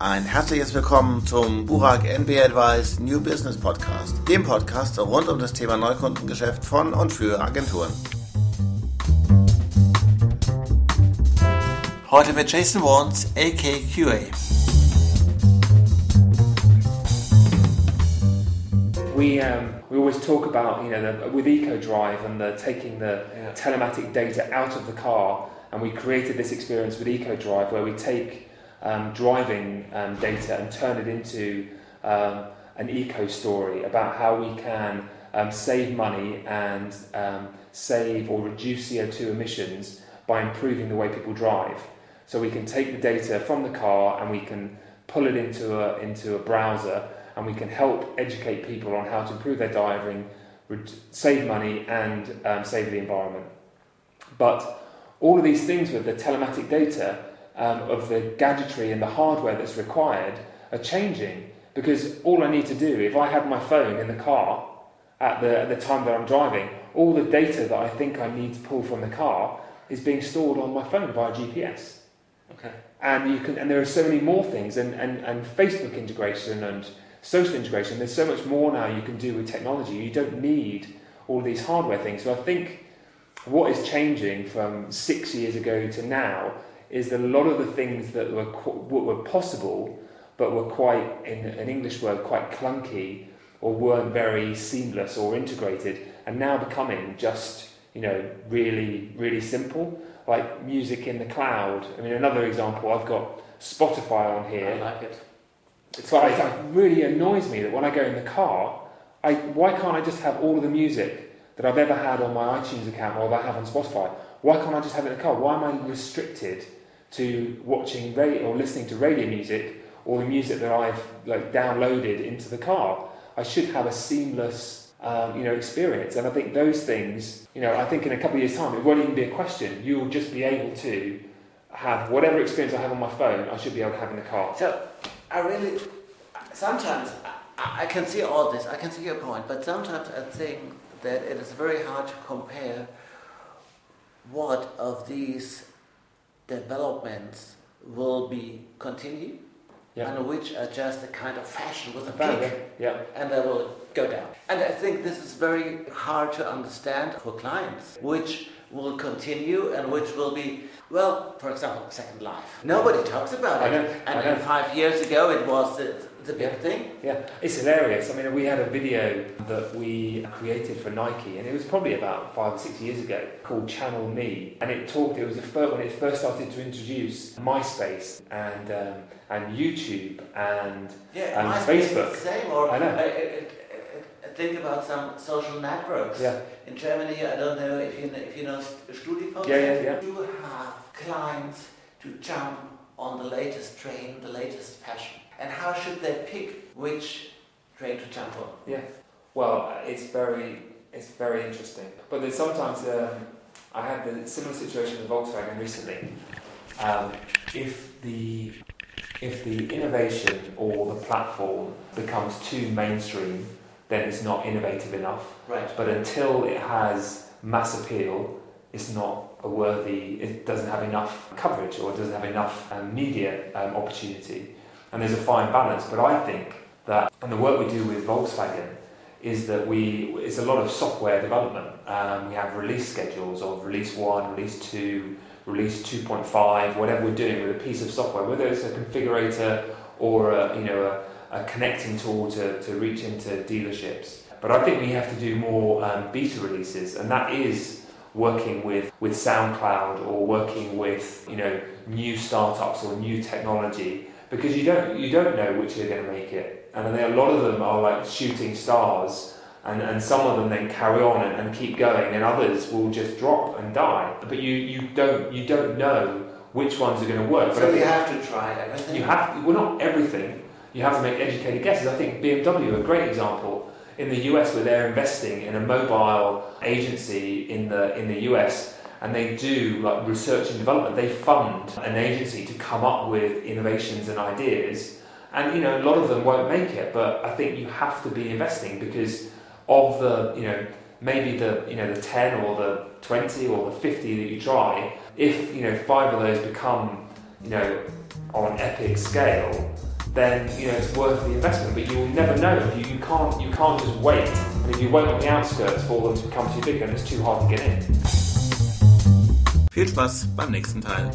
Ein herzliches Willkommen zum Burak NB Advice New Business Podcast, dem Podcast rund um das Thema Neukundengeschäft von und für Agenturen. Heute mit Jason Warnes, AKQA. we um, we always talk about you know the, with EcoDrive and the taking the yeah. telematic data out of the car, and we created this experience with EcoDrive where we take um, driving um, data and turn it into um, an eco story about how we can um, save money and um, save or reduce CO2 emissions by improving the way people drive. So we can take the data from the car and we can pull it into a into a browser and we can help educate people on how to improve their driving, save money, and um, save the environment. But all of these things with the telematic data um, of the gadgetry and the hardware that's required are changing because all I need to do, if I have my phone in the car at the, at the time that I'm driving, all the data that I think I need to pull from the car is being stored on my phone via GPS. Okay. And you can, and there are so many more things, and, and, and Facebook integration and social integration, there's so much more now you can do with technology. You don't need all these hardware things. So I think what is changing from six years ago to now is that a lot of the things that were, were possible but were quite, in an English word, quite clunky or weren't very seamless or integrated are now becoming just, you know, really, really simple. Like music in the cloud. I mean, another example, I've got Spotify on here. I like it so it really annoys me that when I go in the car, I, why can't I just have all of the music that I've ever had on my iTunes account or that I have on Spotify? Why can't I just have it in the car? Why am I restricted to watching radio or listening to radio music or the music that I've like downloaded into the car? I should have a seamless um, you know experience, and I think those things, you know, I think in a couple of years' time it won't even be a question. You will just be able to have whatever experience I have on my phone. I should be able to have in the car. So I really, sometimes I, I can see all this, I can see your point, but sometimes I think that it is very hard to compare what of these developments will be continued yeah. and which are just a kind of fashion with a peak yeah. and they will go down. And I think this is very hard to understand for clients, which will continue and which will be, well, for example, Second Life. Nobody talks about it. And, and, five years ago it was the, the big yeah. thing. Yeah, it's hilarious. I mean, we had a video that we created for Nike, and it was probably about five or six years ago, called Channel Me, and it talked. It was the first when it first started to introduce MySpace and um, and YouTube and yeah, um, Facebook. same, or I know. Uh, it, think about some social networks. Yeah. In Germany, I don't know if you know, if you know StudiVZ. Yeah, yeah, yeah. You have clients to jump on the latest train, the latest fashion. Should they pick which train to jump on? Yeah. Well, it's very it's very interesting. But there's sometimes um, I had the similar situation with Volkswagen recently. Um, if the if the innovation or the platform becomes too mainstream, then it's not innovative enough. Right. But until it has mass appeal, it's not a worthy, it doesn't have enough coverage or it doesn't have enough um, media um, opportunity. And there's a fine balance. But I think that, and the work we do with Volkswagen, is that we, it's a lot of software development. Um, we have release schedules of release 1, release 2, release 2.5, whatever we're doing with a piece of software, whether it's a configurator or a, you know, a, a connecting tool to, to reach into dealerships. But I think we have to do more um, beta releases, and that is working with, with SoundCloud or working with you know new startups or new technology because you don't you don't know which are going to make it, and a lot of them are like shooting stars. And, and some of them then carry on and, and keep going, and others will just drop and die. But you, you don't you don't know which ones are going to work. So but you have to try everything. You have to, well, not everything, you have to make educated guesses. I think BMW, a great example in the US, where they're investing in a mobile agency in the in the US, and they do like research and development. They fund an agency to come up with innovations and ideas, and you know a lot of them won't make it. But I think you have to be investing because of the you know maybe the you know the ten or the twenty or the fifty that you try. If you know five of those become you know on epic scale then you know it's worth the investment. But you will never know. You, you can't you can't just wait. And if you wait on the outskirts for them to become too big, then it's too hard to get in. Viel Spaß beim nächsten Teil.